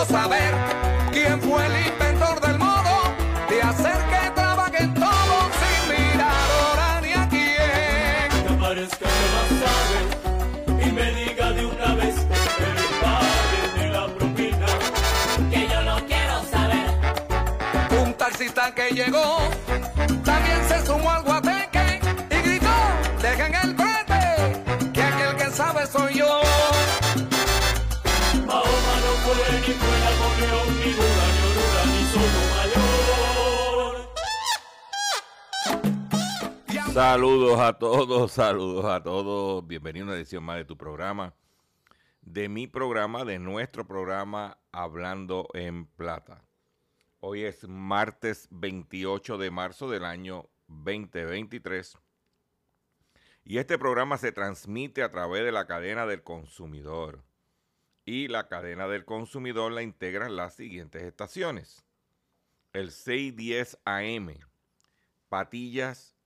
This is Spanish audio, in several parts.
Queriendo saber quién fue el inventor del modo de hacer que trabajen todos sin mirar hora ni a quién. Que vas a ver y me diga de una vez el padre de la propina. Que yo lo quiero saber. Un taxista que llegó también se sumó al Saludos a todos, saludos a todos. Bienvenido a una edición más de tu programa, de mi programa, de nuestro programa Hablando en Plata. Hoy es martes 28 de marzo del año 2023 y este programa se transmite a través de la cadena del consumidor. Y la cadena del consumidor la integran las siguientes estaciones. El 610 AM, Patillas,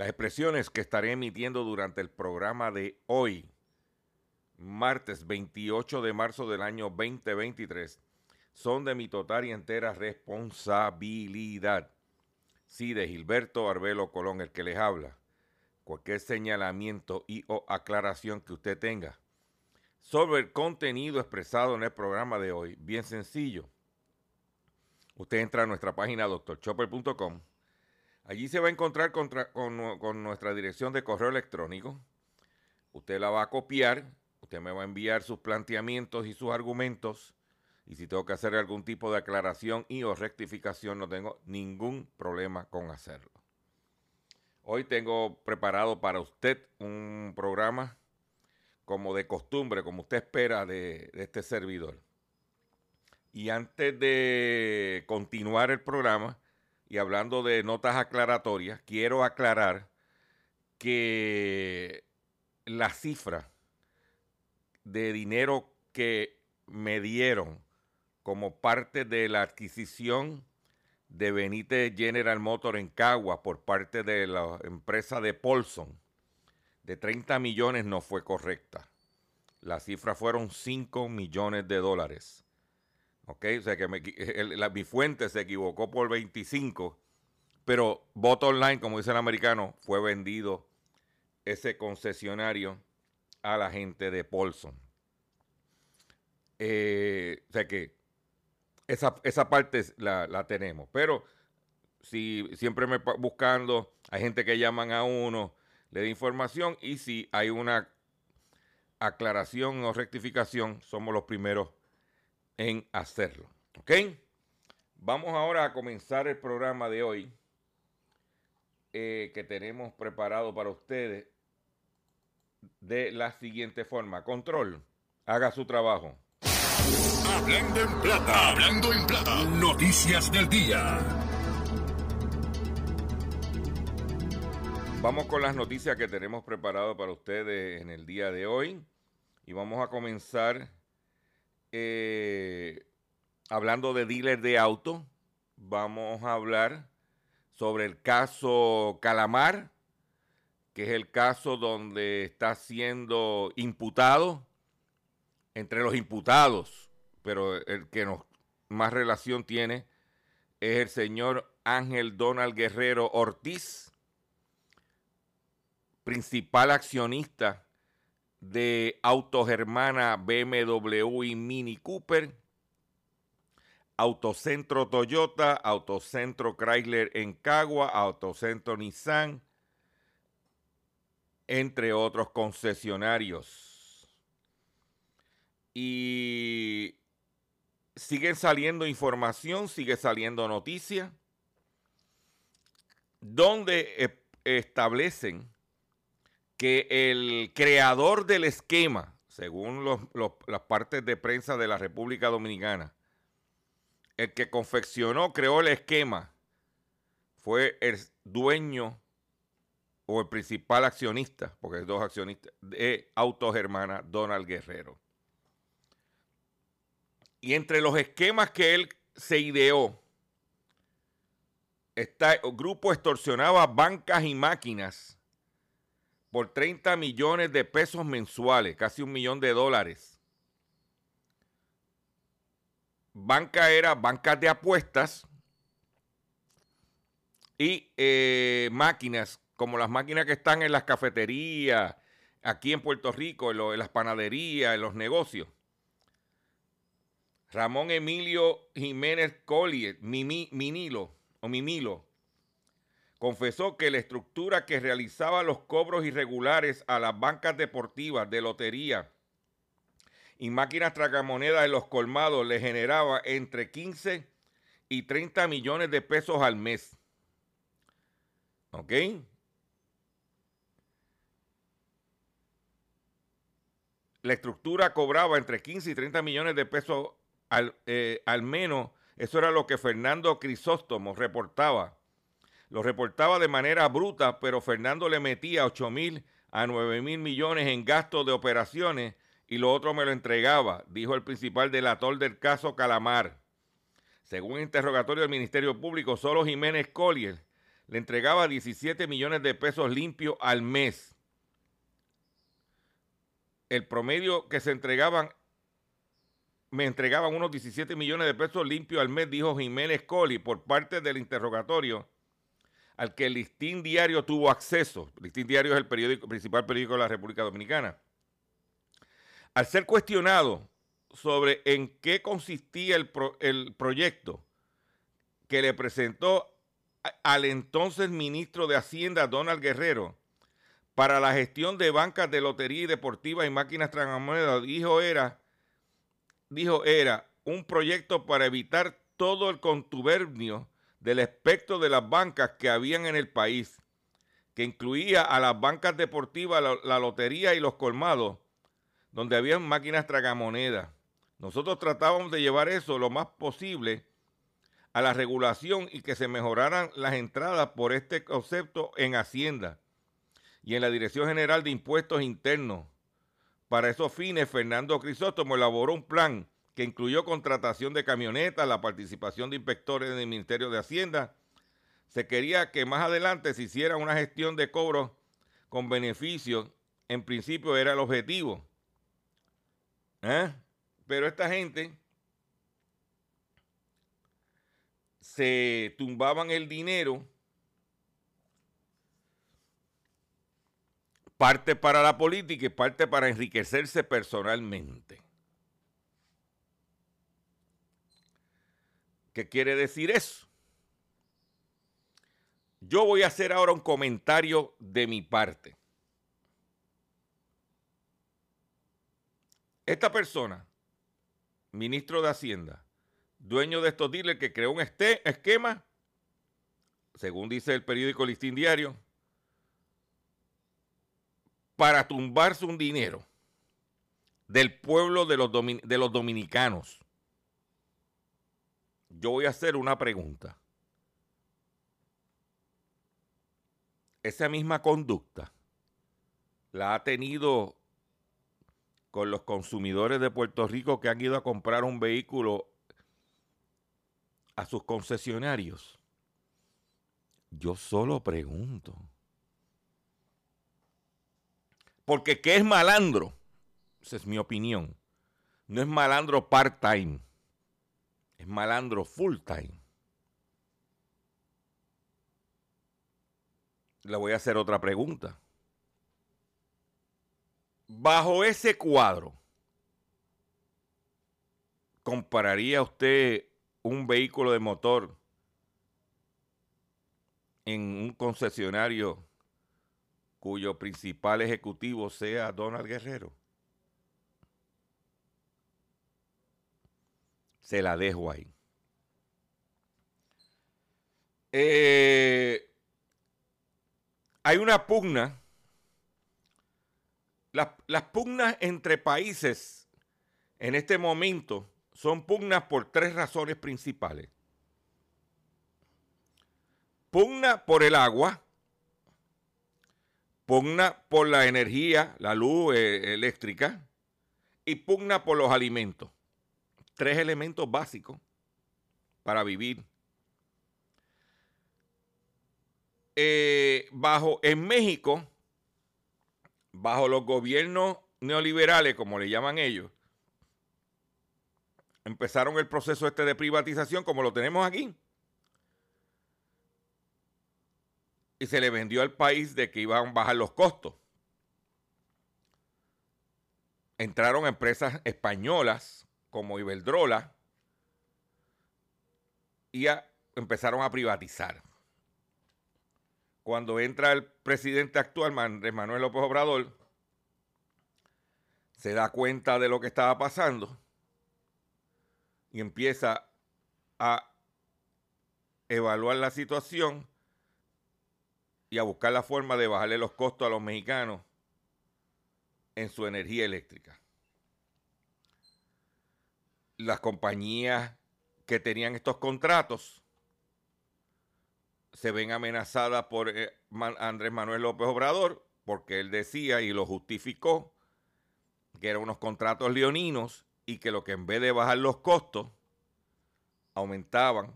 Las expresiones que estaré emitiendo durante el programa de hoy, martes 28 de marzo del año 2023, son de mi total y entera responsabilidad. Sí, de Gilberto Arbelo Colón, el que les habla. Cualquier señalamiento y o aclaración que usted tenga sobre el contenido expresado en el programa de hoy, bien sencillo. Usted entra a nuestra página drchopper.com. Allí se va a encontrar contra- con, con nuestra dirección de correo electrónico. Usted la va a copiar. Usted me va a enviar sus planteamientos y sus argumentos. Y si tengo que hacer algún tipo de aclaración y o rectificación, no tengo ningún problema con hacerlo. Hoy tengo preparado para usted un programa como de costumbre, como usted espera de este servidor. Y antes de continuar el programa y hablando de notas aclaratorias, quiero aclarar que la cifra de dinero que me dieron como parte de la adquisición de Benítez General Motor en Cagua por parte de la empresa de Paulson de 30 millones no fue correcta. La cifra fueron 5 millones de dólares. ¿Ok? O sea que me el- la- mi fuente se equivocó por 25, pero voto online, como dice el americano, fue vendido ese concesionario a la gente de Paulson. Eh, o sea que esa, esa parte la, la tenemos. Pero si siempre me buscando, hay gente que llaman a uno, le da información y si hay una aclaración o rectificación, somos los primeros en hacerlo. ¿Ok? Vamos ahora a comenzar el programa de hoy eh, que tenemos preparado para ustedes de la siguiente forma. Control, haga su trabajo. Hablando en plata. Hablando en plata. Noticias del día. Vamos con las noticias que tenemos preparado para ustedes en el día de hoy. Y vamos a comenzar eh, hablando de dealer de auto. Vamos a hablar sobre el caso Calamar, que es el caso donde está siendo imputado, entre los imputados, pero el que nos más relación tiene es el señor Ángel Donald Guerrero Ortiz principal accionista de Autos Hermana BMW y Mini Cooper, Autocentro Toyota, Autocentro Chrysler en Cagua, Autocentro Nissan, entre otros concesionarios. Y sigue saliendo información, sigue saliendo noticia, donde eh, establecen que el creador del esquema, según las partes de prensa de la República Dominicana, el que confeccionó, creó el esquema, fue el dueño o el principal accionista, porque hay dos accionistas, de Autos Hermana, Donald Guerrero. Y entre los esquemas que él se ideó, está, el grupo extorsionaba bancas y máquinas por 30 millones de pesos mensuales, casi un millón de dólares. Banca era bancas de apuestas y eh, máquinas, como las máquinas que están en las cafeterías, aquí en Puerto Rico, en, en las panaderías, en los negocios. Ramón Emilio Jiménez Collier, Mimi- Minilo, o Mimilo, confesó que la estructura que realizaba los cobros irregulares a las bancas deportivas de lotería y máquinas tragamonedas en los colmados le generaba entre 15 y 30 millones de pesos al mes. ¿Ok? La estructura cobraba entre 15 y 30 millones de pesos al, eh, al menos. Eso era lo que Fernando Crisóstomo reportaba lo reportaba de manera bruta, pero Fernando le metía 8 mil a 9 mil millones en gastos de operaciones y lo otro me lo entregaba, dijo el principal delator del caso Calamar. Según interrogatorio del Ministerio Público, solo Jiménez Collier le entregaba 17 millones de pesos limpios al mes. El promedio que se entregaban, me entregaban unos 17 millones de pesos limpios al mes, dijo Jiménez Collier por parte del interrogatorio al que el Listín Diario tuvo acceso. Listín Diario es el periódico, principal periódico de la República Dominicana. Al ser cuestionado sobre en qué consistía el, el proyecto que le presentó al entonces ministro de Hacienda, Donald Guerrero, para la gestión de bancas de lotería y deportiva y máquinas tragamonedas, dijo era, dijo era un proyecto para evitar todo el contubernio del espectro de las bancas que habían en el país, que incluía a las bancas deportivas, la, la lotería y los colmados, donde habían máquinas tragamonedas. Nosotros tratábamos de llevar eso lo más posible a la regulación y que se mejoraran las entradas por este concepto en Hacienda y en la Dirección General de Impuestos Internos. Para esos fines, Fernando Crisóstomo elaboró un plan que incluyó contratación de camionetas, la participación de inspectores del Ministerio de Hacienda. Se quería que más adelante se hiciera una gestión de cobros con beneficios. En principio era el objetivo. ¿Eh? Pero esta gente se tumbaban el dinero, parte para la política y parte para enriquecerse personalmente. ¿Qué quiere decir eso? Yo voy a hacer ahora un comentario de mi parte. Esta persona, ministro de Hacienda, dueño de estos dealers que creó un este, esquema, según dice el periódico Listín Diario, para tumbarse un dinero del pueblo de los, de los dominicanos. Yo voy a hacer una pregunta. Esa misma conducta la ha tenido con los consumidores de Puerto Rico que han ido a comprar un vehículo a sus concesionarios. Yo solo pregunto. Porque ¿qué es malandro? Esa es mi opinión. No es malandro part-time. Es malandro full-time. Le voy a hacer otra pregunta. Bajo ese cuadro, ¿compararía usted un vehículo de motor en un concesionario cuyo principal ejecutivo sea Donald Guerrero? Se la dejo ahí. Eh, hay una pugna. Las, las, pugnas entre países en este momento son pugnas por tres razones principales. Pugna por el agua, pugna por la energía, la luz eh, eléctrica y pugna por los alimentos. Tres elementos básicos para vivir. Eh, bajo en México, bajo los gobiernos neoliberales, como le llaman ellos, empezaron el proceso este de privatización como lo tenemos aquí. Y se le vendió al país de que iban a bajar los costos. Entraron empresas españolas como Iberdrola y empezaron a privatizar cuando entra el presidente actual, Andrés Manuel López Obrador, se da cuenta de lo que estaba pasando y empieza a evaluar la situación y a buscar la forma de bajarle los costos a los mexicanos en su energía eléctrica. Las compañías que tenían estos contratos se ven amenazadas por eh, Andrés Manuel López Obrador, porque él decía y lo justificó que eran unos contratos leoninos y que lo que en vez de bajar los costos, aumentaban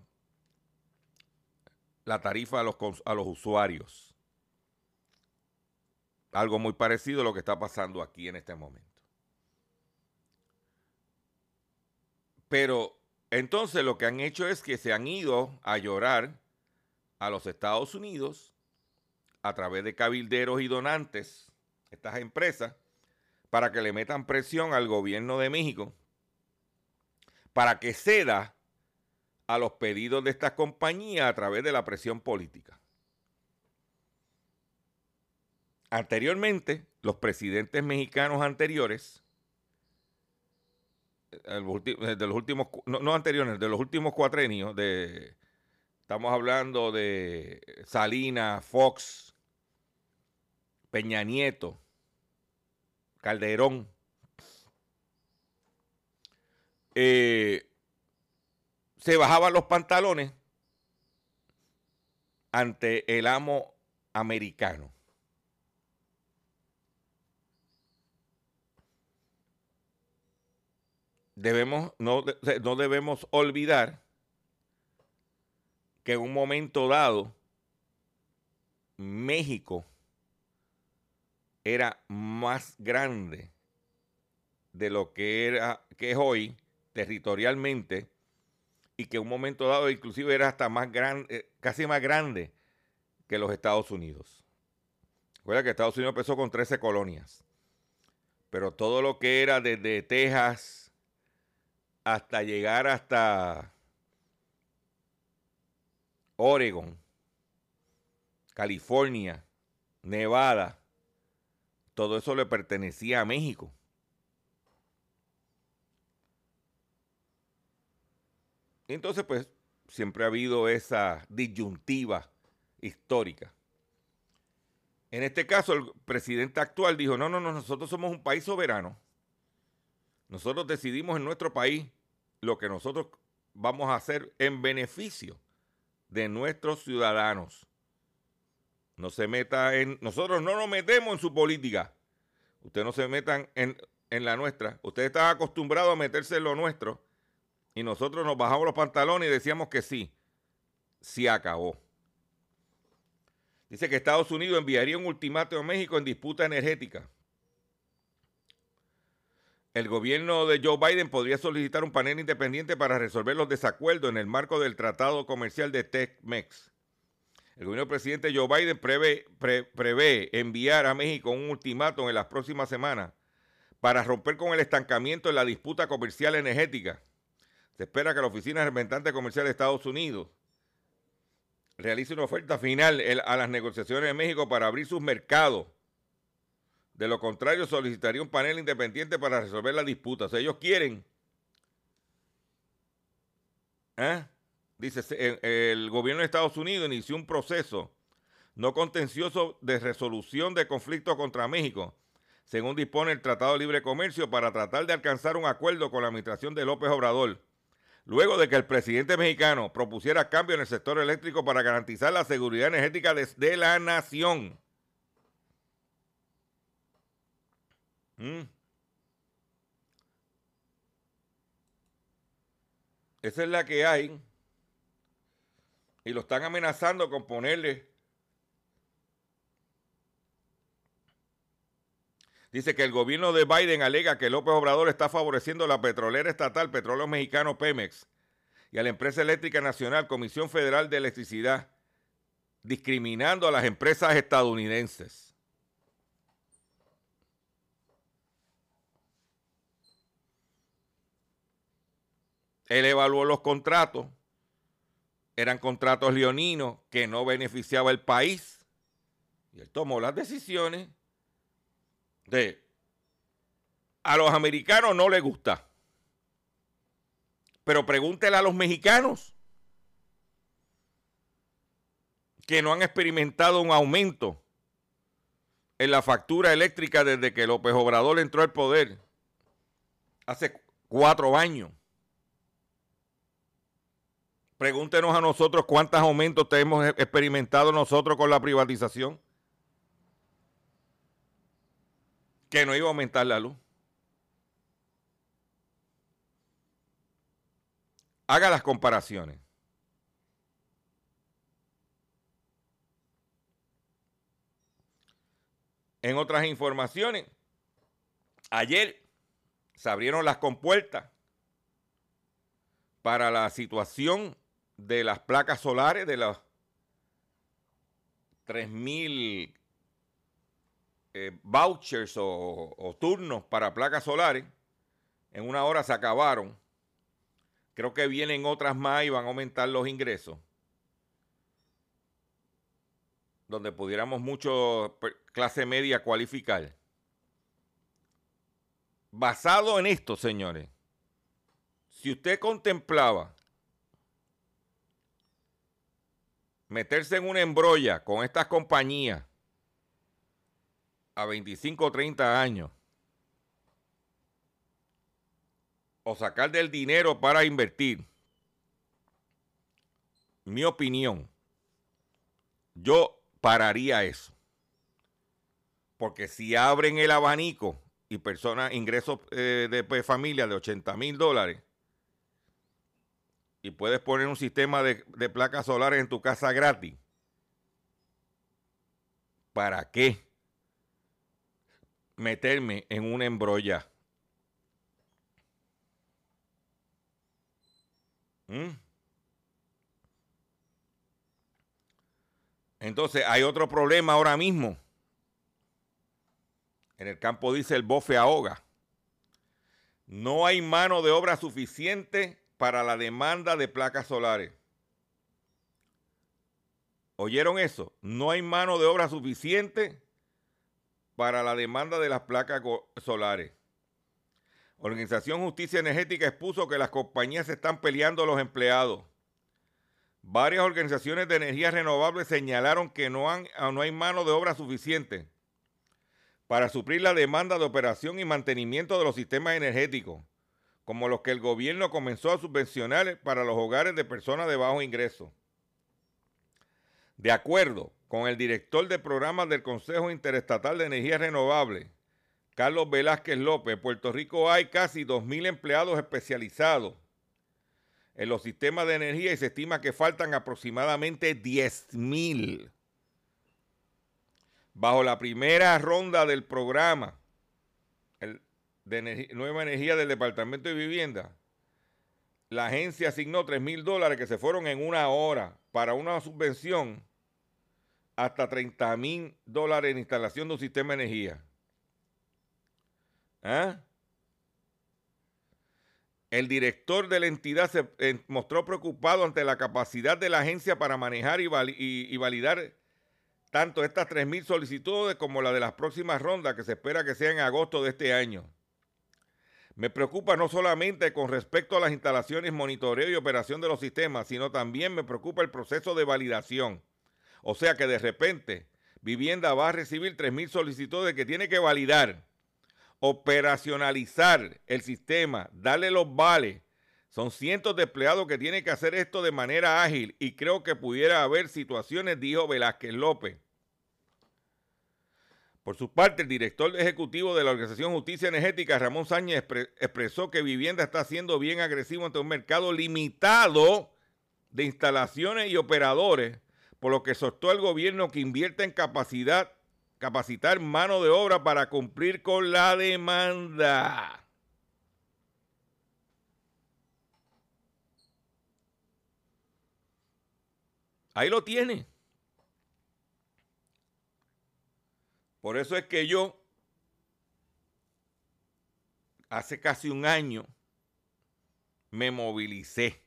la tarifa a los, a los usuarios. Algo muy parecido a lo que está pasando aquí en este momento. Pero entonces lo que han hecho es que se han ido a llorar a los Estados Unidos a través de cabilderos y donantes, estas empresas, para que le metan presión al gobierno de México, para que ceda a los pedidos de estas compañías a través de la presión política. Anteriormente, los presidentes mexicanos anteriores, de los últimos, no, anteriores, de los últimos cuatrenios, de Estamos hablando de Salina, Fox, Peña Nieto, Calderón. Eh, se bajaban los pantalones ante el amo americano. Debemos, no, no debemos olvidar que en un momento dado México era más grande de lo que era que es hoy territorialmente y que en un momento dado inclusive era hasta más grande, eh, casi más grande que los Estados Unidos. Recuerda que Estados Unidos empezó con 13 colonias, pero todo lo que era desde Texas hasta llegar hasta Oregon, California, Nevada, todo eso le pertenecía a México. Entonces, pues, siempre ha habido esa disyuntiva histórica. En este caso, el presidente actual dijo, no, no, no, nosotros somos un país soberano. Nosotros decidimos en nuestro país lo que nosotros vamos a hacer en beneficio de nuestros ciudadanos. No se meta en... Nosotros no nos metemos en su política. Ustedes no se metan en, en la nuestra. Ustedes están acostumbrados a meterse en lo nuestro y nosotros nos bajamos los pantalones y decíamos que sí. Se acabó. Dice que Estados Unidos enviaría un ultimátum a México en disputa energética. El gobierno de Joe Biden podría solicitar un panel independiente para resolver los desacuerdos en el marco del Tratado Comercial de TEC-MEX. El gobierno del presidente Joe Biden prevé, enviar a México un ultimátum en las próximas semanas para romper con el estancamiento en la disputa comercial energética. Se espera que la Oficina Representante Comercial de Estados Unidos realice una oferta final a las negociaciones de México para abrir sus mercados. De lo contrario, solicitaría un panel independiente para resolver la disputa. O sea, ellos quieren. ¿eh? Dice, el gobierno de Estados Unidos inició un proceso no contencioso de resolución de conflictos contra México, según dispone el Tratado de Libre Comercio, para tratar de alcanzar un acuerdo con la administración de López Obrador luego de que el presidente mexicano propusiera cambios en el sector eléctrico para garantizar la seguridad energética de, la nación. Mm. Esa es la que hay. Y lo están amenazando con ponerle Dice que el gobierno de Biden alega que López Obrador está favoreciendo a la petrolera estatal Petróleo Mexicano Pemex y a la empresa eléctrica nacional Comisión Federal de Electricidad, discriminando a las empresas estadounidenses. Él evaluó los contratos, eran contratos leoninos que no beneficiaba al país y él tomó las decisiones de a los americanos no les gusta. Pero pregúntele a los mexicanos que no han experimentado un aumento en la factura eléctrica desde que López Obrador entró al poder hace cuatro años. Pregúntenos a nosotros cuántos aumentos hemos experimentado nosotros con la privatización. que no iba a aumentar la luz. Haga las comparaciones. En otras informaciones, ayer se abrieron las compuertas para la situación de las placas solares de los 3.000 eh, vouchers o, turnos para placas solares. En una hora se acabaron. Creo que vienen otras más y van a aumentar los ingresos. Donde pudiéramos mucho clase media cualificar. Basado en esto, señores, si usted contemplaba meterse en una embrolla con estas compañías a 25 o 30 años o sacar del dinero para invertir, mi opinión, yo pararía eso. Porque si abren el abanico y personas, ingresos eh, de pues, familia de 80 mil dólares, y puedes poner un sistema de, de placas solares en tu casa gratis, ¿para qué? meterme en una embrolla. ¿Mm? Entonces hay otro problema ahora mismo. En el campo dice el bofe ahoga. No hay mano de obra suficiente para la demanda de placas solares. ¿Oyeron eso? No hay mano de obra suficiente para la demanda de las placas solares. Organización Justicia Energética expuso que las compañías están peleando a los empleados. Varias organizaciones de energía renovable señalaron que no, no hay mano de obra suficiente para suplir la demanda de operación y mantenimiento de los sistemas energéticos, como los que el gobierno comenzó a subvencionar para los hogares de personas de bajo ingreso. De acuerdo con el director de programas del Consejo Interestatal de Energía Renovable, Carlos Velázquez López, en Puerto Rico hay casi 2.000 empleados especializados en los sistemas de energía y se estima que faltan aproximadamente 10.000. Bajo la primera ronda del programa de Nueva Energía del Departamento de Vivienda, la agencia asignó 3 mil dólares que se fueron en una hora para una subvención hasta 30 mil dólares en instalación de un sistema de energía. ¿Ah? El director de la entidad se eh, mostró preocupado ante la capacidad de la agencia para manejar y, validar tanto estas 3.000 solicitudes como la de las próximas rondas que se espera que sea en agosto de este año. Me preocupa no solamente con respecto a las instalaciones, monitoreo y operación de los sistemas, sino también me preocupa el proceso de validación. O sea que de repente Vivienda va a recibir 3.000 solicitudes que tiene que validar operacionalizar el sistema, darle los vales. Son cientos de empleados que tienen que hacer esto de manera ágil y creo que pudiera haber situaciones, dijo Velázquez López. Por su parte, el director ejecutivo de la Organización Justicia Energética, Ramón Sáñez, expresó que Vivienda está siendo bien agresivo ante un mercado limitado de instalaciones y operadores, por lo que soltó al gobierno que invierta en capacidad capacitar mano de obra para cumplir con la demanda. Ahí lo tiene. Por eso es que yo, hace casi un año, me movilicé.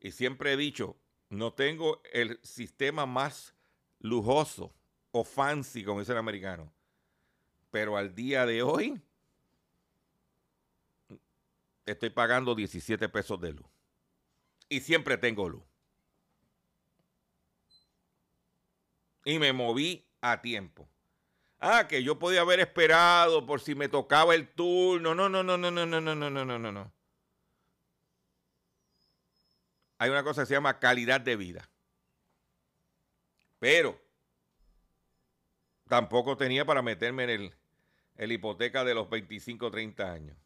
Y siempre he dicho, no tengo el sistema más lujoso o fancy, como dice el americano. Pero al día de hoy estoy pagando 17 pesos de luz. Y siempre tengo luz. Y me moví a tiempo. Ah, que yo podía haber esperado por si me tocaba el turno. No, no, no, no, no, no, no, no, no, no, no, no. Hay una cosa que se llama calidad de vida. Pero tampoco tenía para meterme en el, la hipoteca de los 25 o 30 años.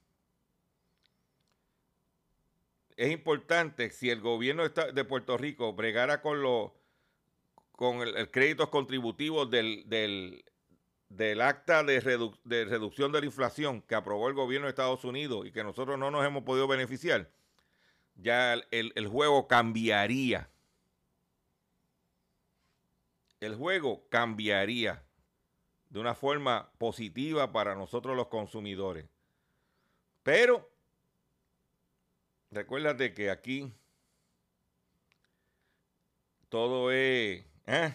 Es importante si el gobierno de Puerto Rico bregara con los con el, créditos contributivos del, del, acta de, reducción de la inflación que aprobó el gobierno de Estados Unidos y que nosotros no nos hemos podido beneficiar, ya el juego cambiaría. El juego cambiaría de una forma positiva para nosotros los consumidores. Pero, recuérdate que aquí todo es ¿eh?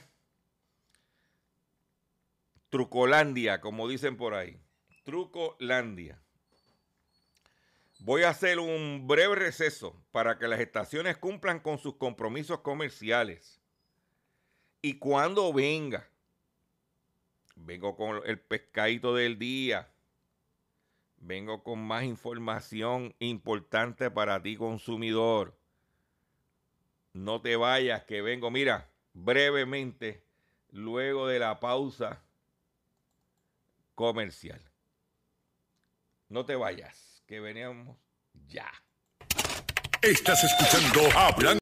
Trucolandia, como dicen por ahí. Trucolandia. Voy a hacer un breve receso para que las estaciones cumplan con sus compromisos comerciales. Y cuando venga Vengo con el pescadito del día. Vengo con más información importante para ti, consumidor. No te vayas, que vengo, mira, brevemente, luego de la pausa comercial. No te vayas, que veníamos ya. Estás escuchando Hablando.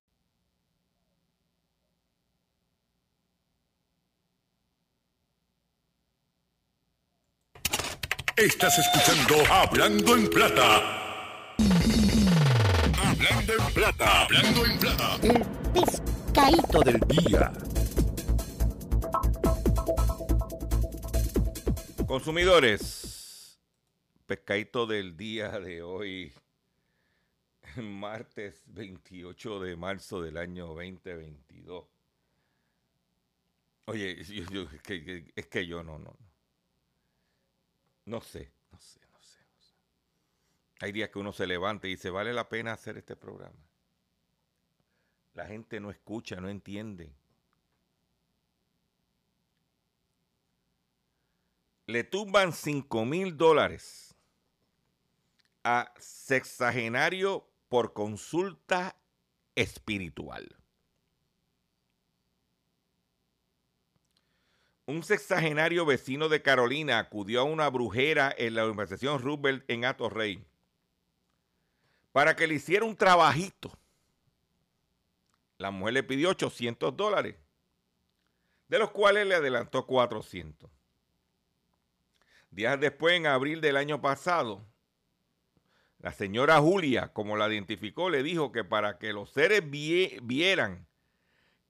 Estás escuchando Hablando en Plata. Hablando en Plata. Hablando en Plata. El pescadito del día. Consumidores, pescadito del día de hoy, martes 28 de marzo del año 2022. Oye, yo- yo- es, que, es que yo no, no, no. No sé, no sé, no sé, no sé. Hay días que uno se levanta y dice, vale la pena hacer este programa. La gente no escucha, no entiende. Le tumban 5 mil dólares a sexagenario por consulta espiritual. Un sexagenario vecino de Carolina acudió a una brujera en la urbanización Roosevelt en Atorrey para que le hiciera un trabajito. La mujer le pidió 800 dólares, de los cuales le adelantó 400. Días después, en abril del año pasado, la señora Julia, como la identificó, le dijo que para que los seres vie- vieran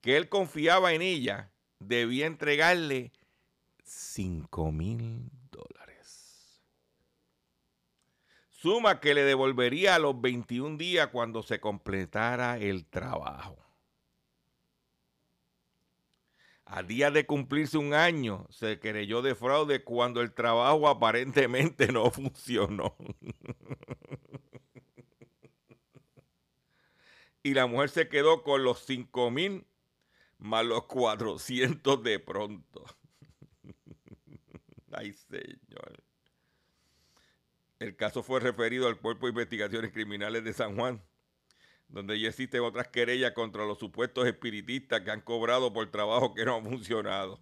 que él confiaba en ella, debía entregarle 5 mil dólares. Suma que le devolvería a los 21 días cuando se completara el trabajo. A día de cumplirse un año, se creyó de fraude cuando el trabajo aparentemente no funcionó. y la mujer se quedó con los 5 mil más los 400 de pronto. Ay, señor. El caso fue referido al Cuerpo de Investigaciones Criminales de San Juan, donde ya existen otras querellas contra los supuestos espiritistas que han cobrado por trabajo que no ha funcionado.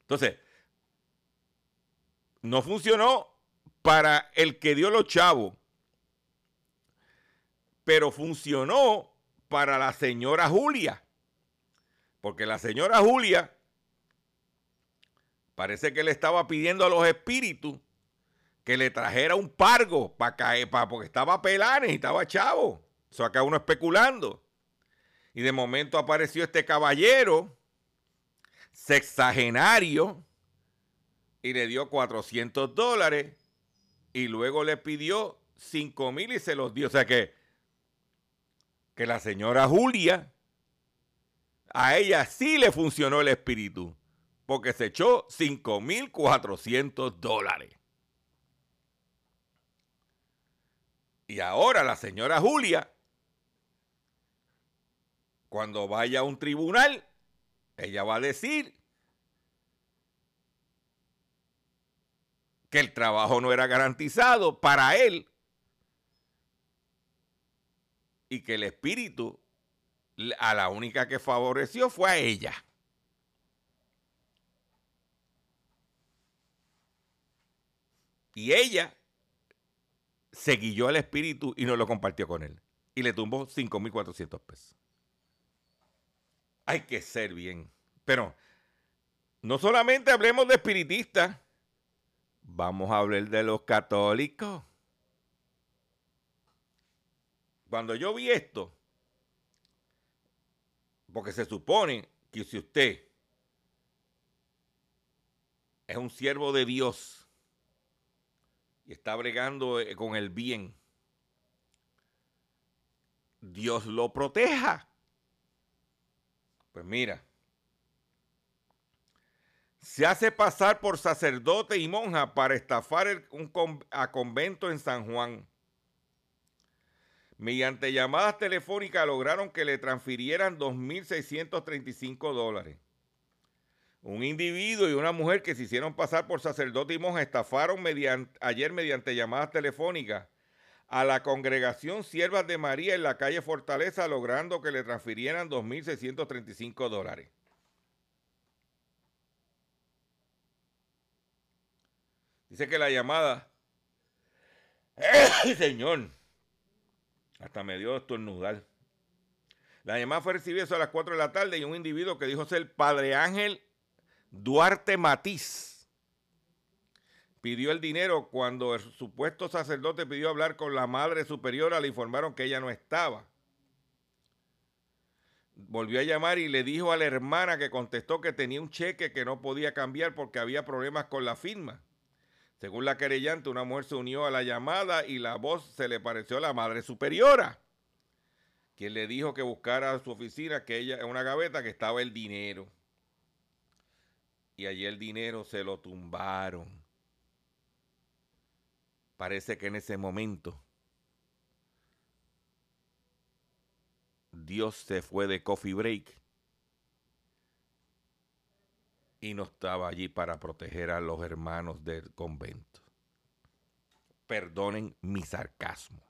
Entonces, no funcionó para el que dio los chavos, pero funcionó para la señora Julia, porque la señora Julia parece que le estaba pidiendo a los espíritus que le trajera un pargo para caer, pa, porque estaba pelanes y estaba chavo. Eso acá uno especulando. Y de momento apareció este caballero, sexagenario, y le dio 400 dólares y luego le pidió 5 mil y se los dio. O sea que, que la señora Julia, a ella sí le funcionó el espíritu, porque se echó 5 mil 400 dólares. Y ahora la señora Julia, cuando vaya a un tribunal, ella va a decir que el trabajo no era garantizado para él y que el espíritu a la única que favoreció fue a ella. Y ella se guilló al espíritu y no lo compartió con él. Y le tumbó 5.400 pesos. Hay que ser bien. Pero no solamente hablemos de espiritistas, vamos a hablar de los católicos. Cuando yo vi esto, porque se supone que si usted es un siervo de Dios y está bregando eh, con el bien, Dios lo proteja. Pues mira, se hace pasar por sacerdote y monja para estafar un a convento en San Juan. Mediante llamadas telefónicas lograron que le transfirieran 2.635 dólares. Un individuo y una mujer que se hicieron pasar por sacerdote y monja estafaron ayer mediante llamadas telefónicas a la congregación Siervas de María en la calle Fortaleza, logrando que le transfirieran 2.635 dólares. Dice que la llamada... ¡Eh, señor! Hasta me dio estornudar. La llamada fue recibida a las 4 de la tarde y un individuo que dijo ser Padre Ángel Duarte Matiz pidió el dinero cuando el supuesto sacerdote pidió hablar con la madre superiora, le informaron que ella no estaba. Volvió a llamar y le dijo a la hermana que contestó que tenía un cheque que no podía cambiar porque había problemas con la firma. Según la querellante, una mujer se unió a la llamada y la voz se le pareció a la madre superiora. quien le dijo que buscara a su oficina, que ella, en una gaveta, que estaba el dinero. Y allí el dinero se lo tumbaron. Parece que en ese momento Dios se fue de coffee break y no estaba allí para proteger a los hermanos del convento. Perdonen mi sarcasmo.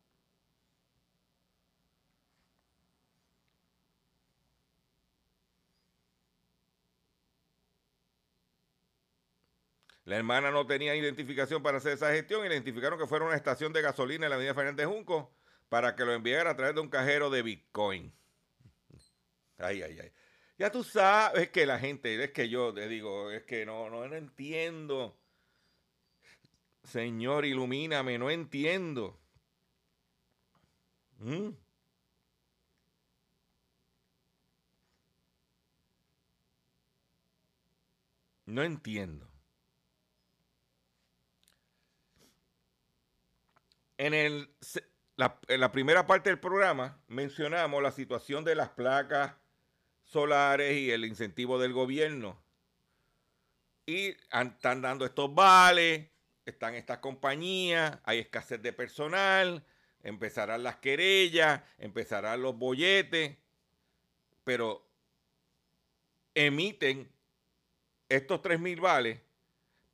La hermana no tenía identificación para hacer esa gestión y identificaron que fuera una estación de gasolina en la avenida Fernández Junco para que lo enviara a través de un cajero de Bitcoin. Ay, ay, ay. Ya tú sabes que la gente, es que yo te digo, es que no, no, entiendo. Señor, ilumíname, no entiendo. ¿Mm? No entiendo. En, el, la, la primera parte del programa mencionamos la situación de las placas solares y el incentivo del gobierno. Y están dando estos vales, están estas compañías, hay escasez de personal, empezarán las querellas, empezarán los bolletes, pero emiten estos 3 mil vales,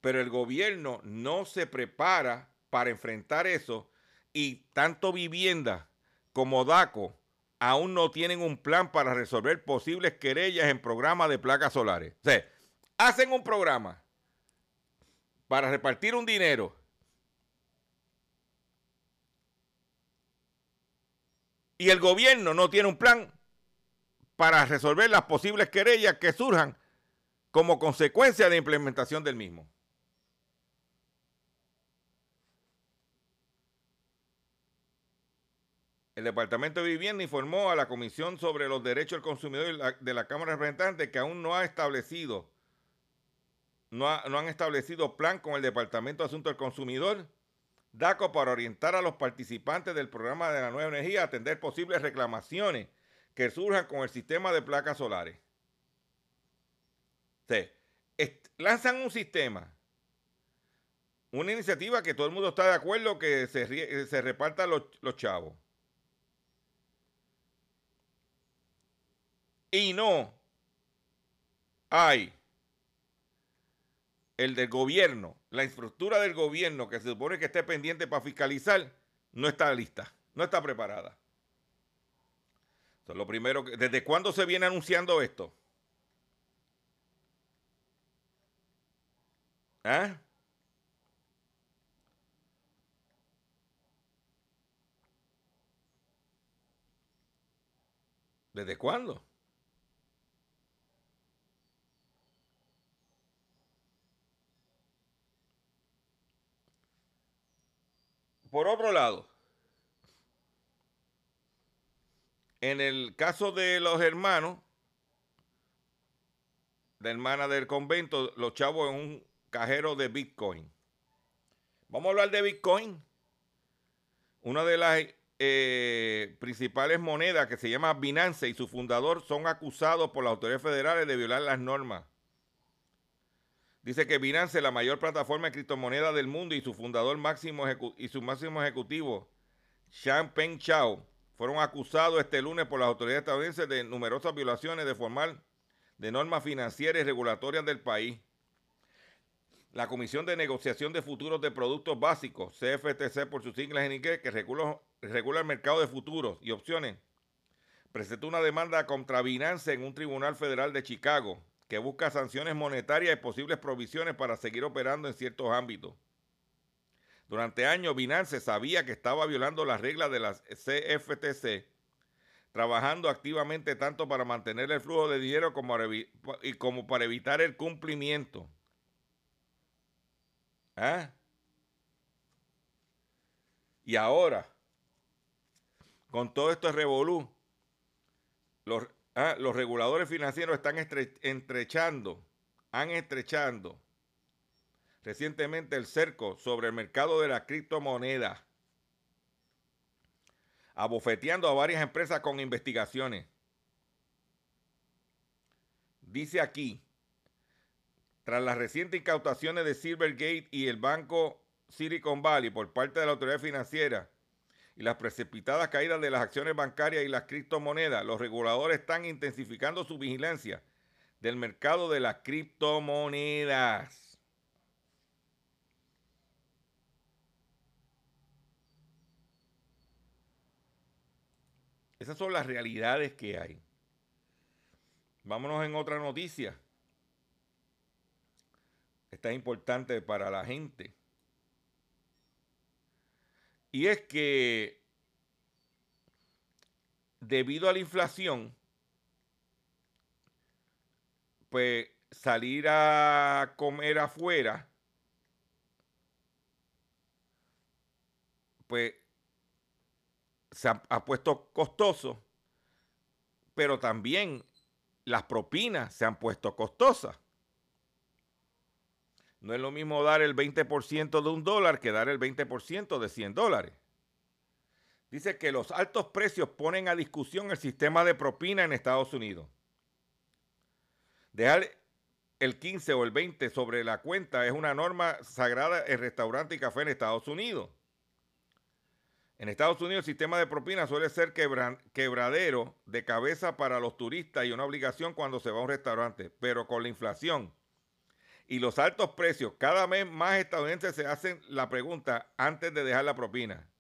pero el gobierno no se prepara para enfrentar eso y tanto vivienda como DACO aún no tienen un plan para resolver posibles querellas en programas de placas solares. O sea, hacen un programa para repartir un dinero y el gobierno no tiene un plan para resolver las posibles querellas que surjan como consecuencia de implementación del mismo. El Departamento de Vivienda informó a la Comisión sobre los Derechos del Consumidor de la Cámara de Representantes que aún no ha establecido, no, han establecido plan con el Departamento de Asuntos del Consumidor, DACO, para orientar a los participantes del programa de la nueva energía a atender posibles reclamaciones que surjan con el sistema de placas solares. lanzan un sistema, una iniciativa que todo el mundo está de acuerdo que se, se repartan los chavos y no hay el del gobierno, la infraestructura del gobierno que se supone que esté pendiente para fiscalizar, no está lista, no está preparada. Eso lo primero que, ¿Desde cuándo se viene anunciando esto? ¿Ah? ¿Desde cuándo? Por otro lado, en el caso de los hermanos, la hermana del convento, los chavos en un cajero de Bitcoin. Vamos a hablar de Bitcoin. Una de las eh, principales monedas que se llama Binance y su fundador son acusados por las autoridades federales de violar las normas. Dice que Binance, la mayor plataforma de criptomonedas del mundo, y su fundador máximo y su máximo ejecutivo, Peng Chao, fueron acusados este lunes por las autoridades estadounidenses de numerosas violaciones de formal de normas financieras y regulatorias del país. La Comisión de Negociación de Futuros de Productos Básicos, CFTC por sus siglas en inglés, que regula el mercado de futuros y opciones, presentó una demanda contra Binance en un tribunal federal de Chicago que busca sanciones monetarias y posibles provisiones para seguir operando en ciertos ámbitos. Durante años, Binance sabía que estaba violando las reglas de la CFTC, trabajando activamente tanto para mantener el flujo de dinero como, y como para evitar el cumplimiento. ¿Ah? Y ahora, con todo esto de revolú, los, Ah, los reguladores financieros están estrechando, han estrechando recientemente el cerco sobre el mercado de la criptomoneda. abofeteando a varias empresas con investigaciones. Dice aquí, tras las recientes incautaciones de Silvergate y el banco Silicon Valley por parte de la autoridad financiera y las precipitadas caídas de las acciones bancarias y las criptomonedas, los reguladores están intensificando su vigilancia del mercado de las criptomonedas. Esas son las realidades que hay. Vámonos en otra noticia. Esta es importante para la gente. Y es que debido a la inflación, pues salir a comer afuera, pues se ha, ha, puesto costoso, pero también las propinas se han puesto costosas. No es lo mismo dar el 20% de un dólar que dar el 20% de 100 dólares. Dice que los altos precios ponen a discusión el sistema de propina en Estados Unidos. Dejar el 15 o el 20 sobre la cuenta es una norma sagrada en restaurante y café en Estados Unidos. En Estados Unidos el sistema de propina suele ser quebra, quebradero de cabeza para los turistas y una obligación cuando se va a un restaurante, pero con la inflación y los altos precios, cada vez más estadounidenses se hacen la pregunta antes de dejar la propina.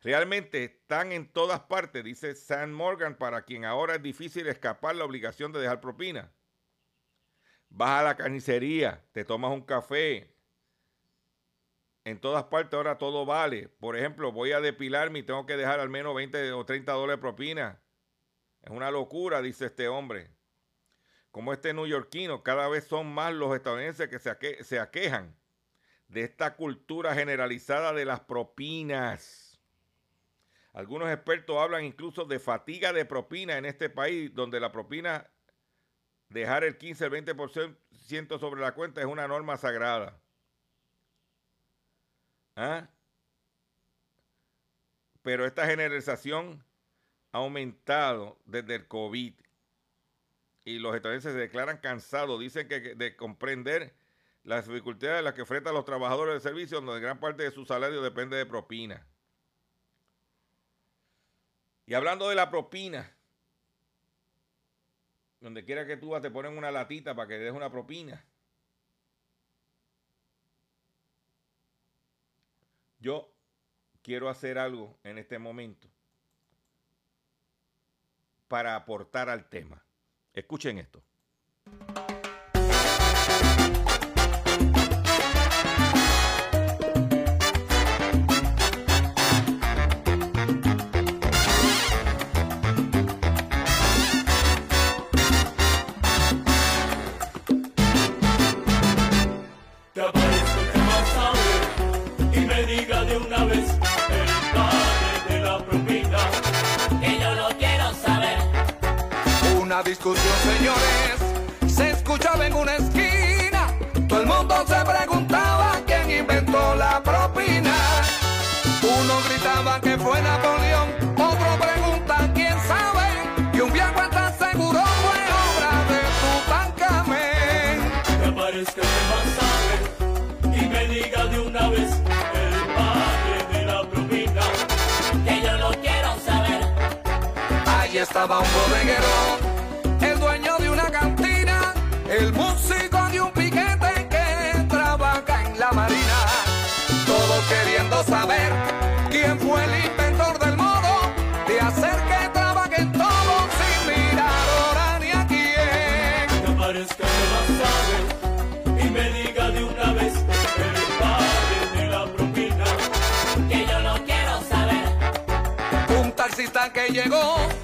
Realmente están en todas partes, dice Sam Morgan, para quien ahora es difícil escapar la obligación de dejar propina. Vas a la carnicería, te tomas un café. En todas partes ahora todo vale. Por ejemplo, voy a depilarme y tengo que dejar al menos 20 o 30 dólares de propina. Es una locura, dice este hombre como este neoyorquino, cada vez son más los estadounidenses que se, aque se aquejan de esta cultura generalizada de las propinas. Algunos expertos hablan incluso de fatiga de propina en este país, donde la propina, dejar el 15, el 20% sobre la cuenta es una norma sagrada. ¿Ah? Pero esta generalización ha aumentado desde el COVID y los estadounidenses se declaran cansados, dicen que de comprender las dificultades a las que enfrentan los trabajadores de servicio, donde gran parte de su salario depende de propina. Y hablando de la propina, donde quiera que tú vas te ponen una latita para que des una propina. Yo quiero hacer algo en este momento para aportar al tema. Escuchen esto. Discusión, señores, se escuchaba en una esquina. Todo el mundo se preguntaba quién inventó la propina. Uno gritaba que fue Napoleón, otro pregunta quién sabe. Y un viejo está seguro fue obra de Tutankamén. Que aparezca el responsable y me diga de una vez el padre de la propina. Que yo no quiero saber. Allí estaba un bodeguero, que llegó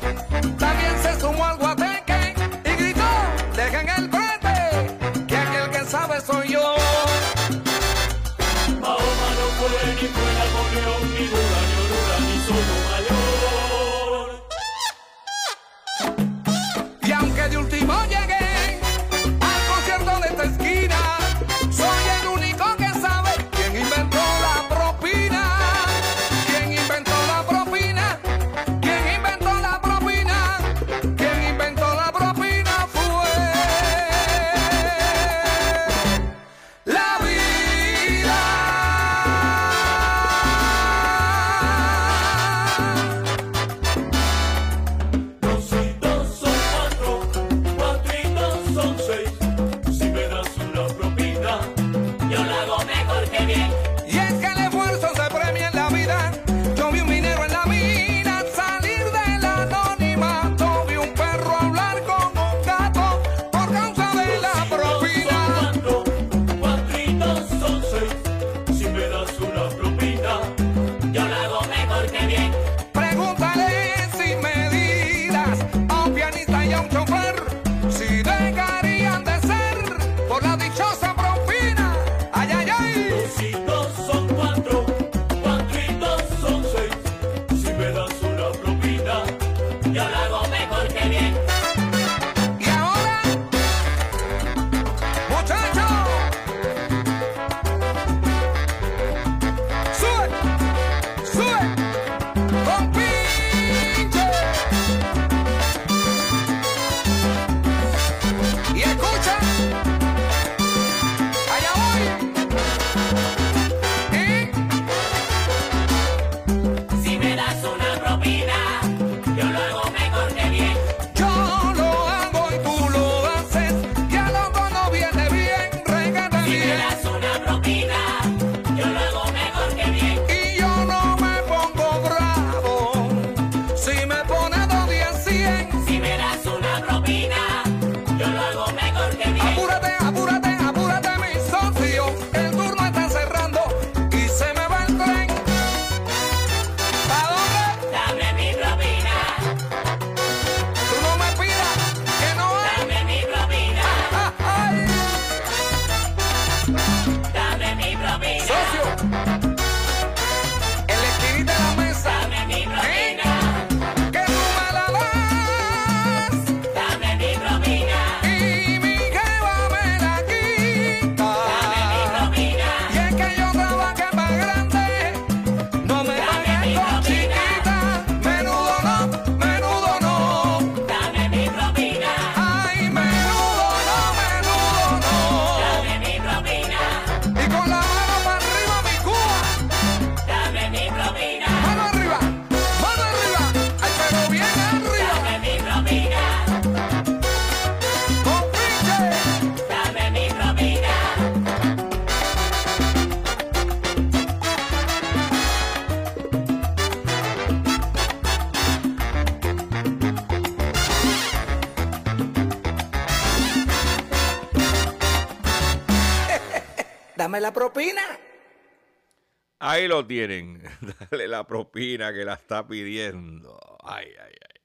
Lo tienen. Dale la propina que la está pidiendo. Ay, ay, ay.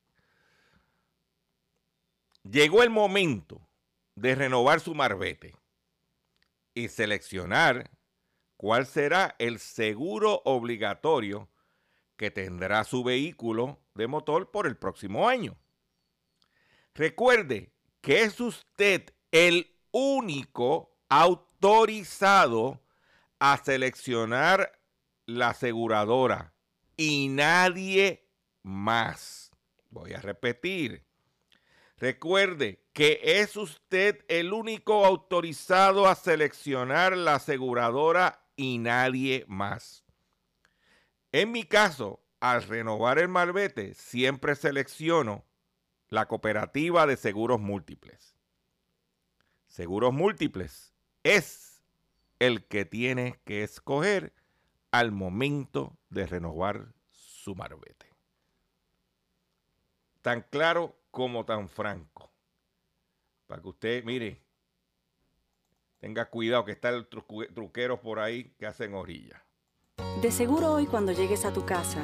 Llegó el momento de renovar su marbete y seleccionar cuál será el seguro obligatorio que tendrá su vehículo de motor por el próximo año. Recuerde que es usted el único autorizado a seleccionar la aseguradora y nadie más. Voy a repetir. Recuerde que es usted el único autorizado a seleccionar la aseguradora y nadie más. En mi caso, al renovar el malvete, siempre selecciono la cooperativa de seguros múltiples. Seguros múltiples es el que tiene que escoger al momento de renovar su marbete. Tan claro como tan franco. Para que usted, mire, tenga cuidado que está el truque- truqueros por ahí que hacen orilla. De seguro hoy cuando llegues a tu casa,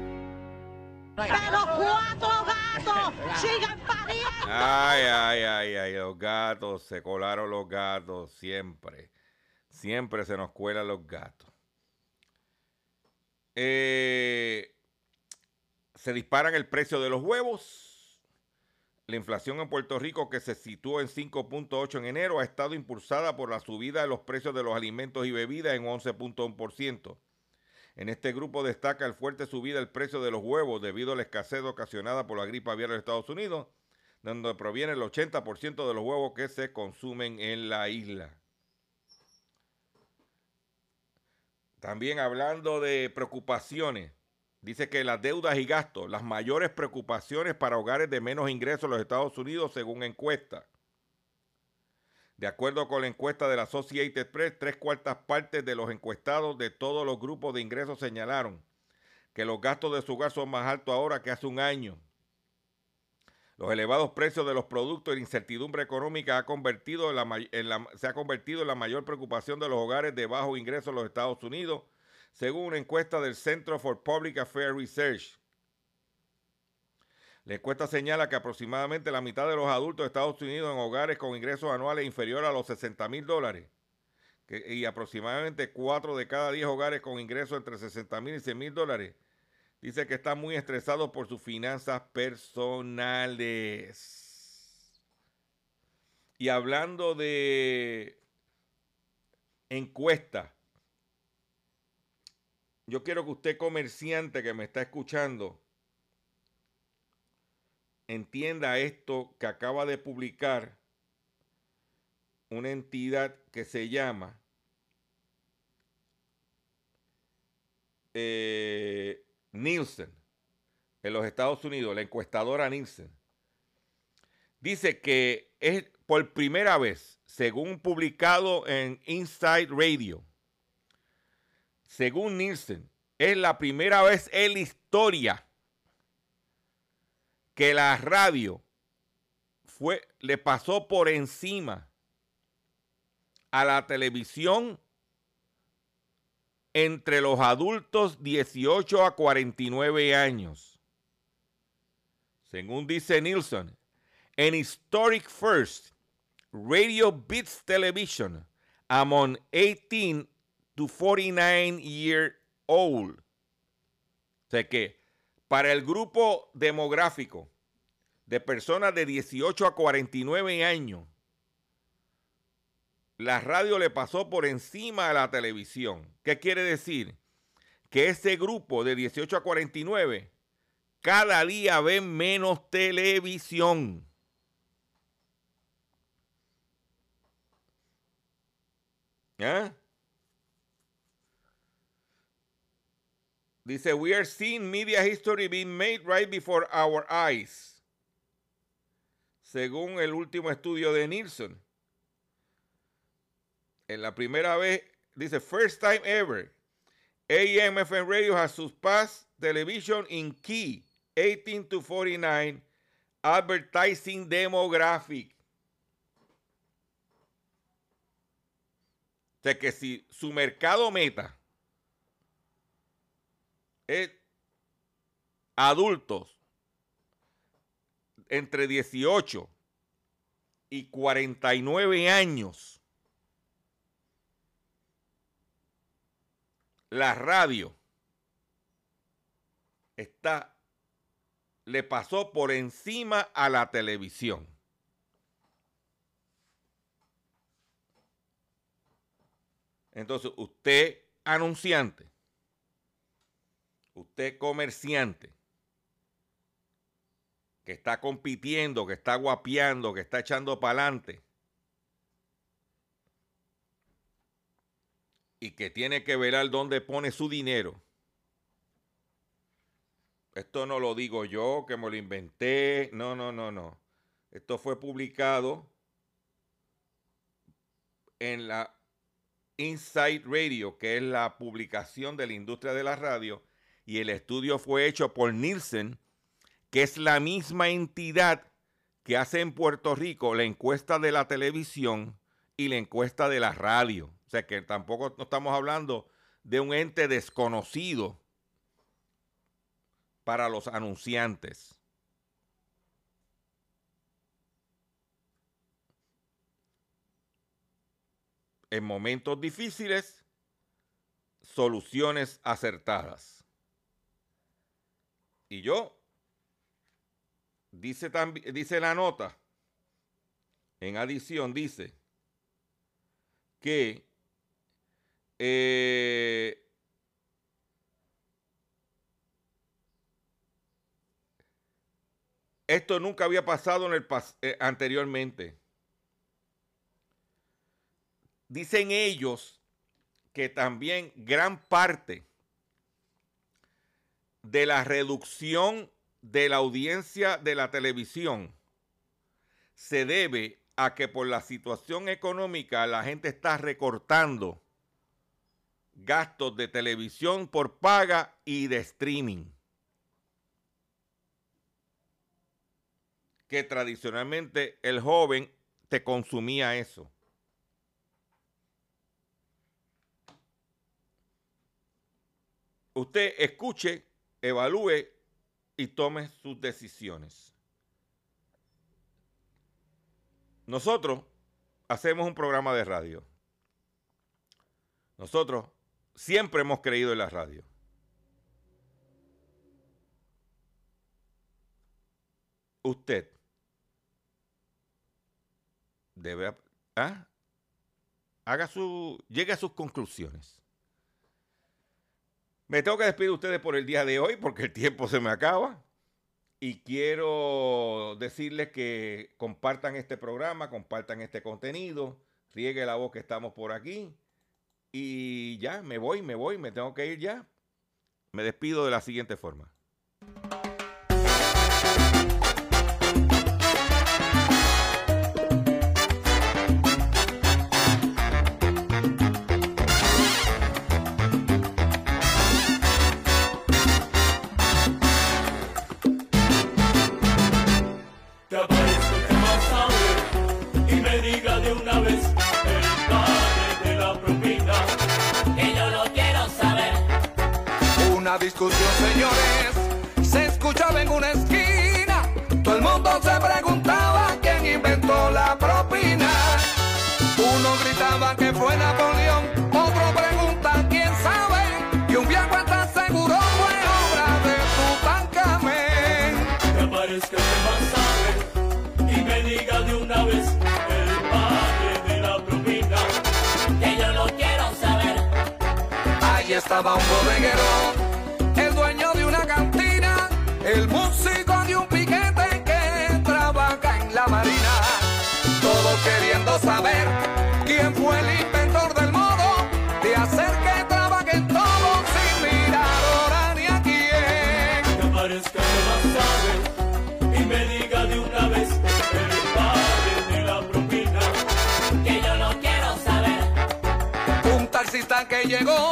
¡Pero cuatro gatos! ¡Sigan pariendo! Ay, ay, ay, ay, los gatos, se colaron los gatos, siempre. Siempre se nos cuelan los gatos. Eh, se disparan el precio de los huevos. La inflación en Puerto Rico, que se situó en 5.8 en enero, ha estado impulsada por la subida de los precios de los alimentos y bebidas en 11.1%. En este grupo destaca el fuerte subida del precio de los huevos debido a la escasez ocasionada por la gripe aviar en Estados Unidos, donde proviene el 80% de los huevos que se consumen en la isla. También hablando de preocupaciones, dice que las deudas y gastos, las mayores preocupaciones para hogares de menos ingresos en los Estados Unidos según encuesta. De acuerdo con la encuesta de la Associated Press, tres cuartas partes de los encuestados de todos los grupos de ingresos señalaron que los gastos de su hogar son más altos ahora que hace un año. Los elevados precios de los productos y la incertidumbre económica se ha convertido en la mayor preocupación de los hogares de bajo ingreso en los Estados Unidos, según una encuesta del Centro for Public Affairs Research. La encuesta señala que aproximadamente la mitad de los adultos de Estados Unidos en hogares con ingresos anuales inferiores a los 60 mil dólares y aproximadamente 4 de cada 10 hogares con ingresos entre 60 mil y 100 mil dólares dice que están muy estresados por sus finanzas personales. Y hablando de encuesta, yo quiero que usted comerciante que me está escuchando entienda esto que acaba de publicar una entidad que se llama eh, Nielsen en los Estados Unidos, la encuestadora Nielsen, dice que es por primera vez, según publicado en Inside Radio, según Nielsen, es la primera vez en la historia que la radio fue, le pasó por encima a la televisión entre los adultos 18 a 49 años. Según dice Nielsen, an historic first, radio beats television among 18 to 49 year old. O sea que para el grupo demográfico de personas de 18 a 49 años, la radio le pasó por encima a la televisión. ¿Qué quiere decir? Que ese grupo de 18 a 49 cada día ven menos televisión. ¿Ah? Dice, we are seeing media history being made right before our eyes. Según el último estudio de Nielsen. En la primera vez, dice, first time ever, AM FM radio has surpassed television in key 18 to 49 advertising demographic. O sea que si su mercado meta es adultos entre 18 y 49 años, la radio está le pasó por encima a la televisión. Entonces, usted anunciante, usted comerciante, que está compitiendo, que está guapeando, que está echando para adelante, y que tiene que velar dónde pone su dinero. Esto no lo digo yo, que me lo inventé. No, no, no, no. Esto fue publicado en la Inside Radio, que es la publicación de la industria de la radio, y el estudio fue hecho por Nielsen, que es la misma entidad que hace en Puerto Rico la encuesta de la televisión y la encuesta de la radio. O sea que tampoco no estamos hablando de un ente desconocido para los anunciantes. En momentos difíciles, soluciones acertadas. Y yo, dice, dice la nota, en adición dice que eh, esto nunca había pasado eh, anteriormente. Dicen ellos que también gran parte de la reducción de la audiencia de la televisión se debe a que por la situación económica la gente está recortando gastos de televisión por paga y de streaming. que tradicionalmente el joven te consumía eso. Usted escuche, evalúe y tome sus decisiones. Nosotros hacemos un programa de radio. Nosotros siempre hemos creído en la radio. Usted debe ¿ah? haga su llegue a sus conclusiones. Me tengo que despedir de ustedes por el día de hoy porque el tiempo se me acaba. Y quiero decirles que compartan este programa, compartan este contenido, riegue la voz que estamos por aquí. Y ya, me voy, me voy, me tengo que ir ya. Me despido de la siguiente forma. Discusión, señores, se escuchaba en una esquina. Todo el mundo se preguntaba quién inventó la propina. Uno gritaba que fue Napoleón, otro pregunta quién sabe. Y un viejo está seguro fue obra de Tutankamén. Que aparezca el que más sabe y me diga de una vez el padre de la propina. Que yo no quiero saber. Ahí estaba un bodeguero, el músico de un piquete que trabaja en la marina. Todos queriendo saber quién fue el inventor del modo de hacer que trabajen todos sin mirar hora ni a quién. Que aparezca el que más sabe y me diga de una vez el padre de la propina. Que yo no quiero saber. Un taxista que llegó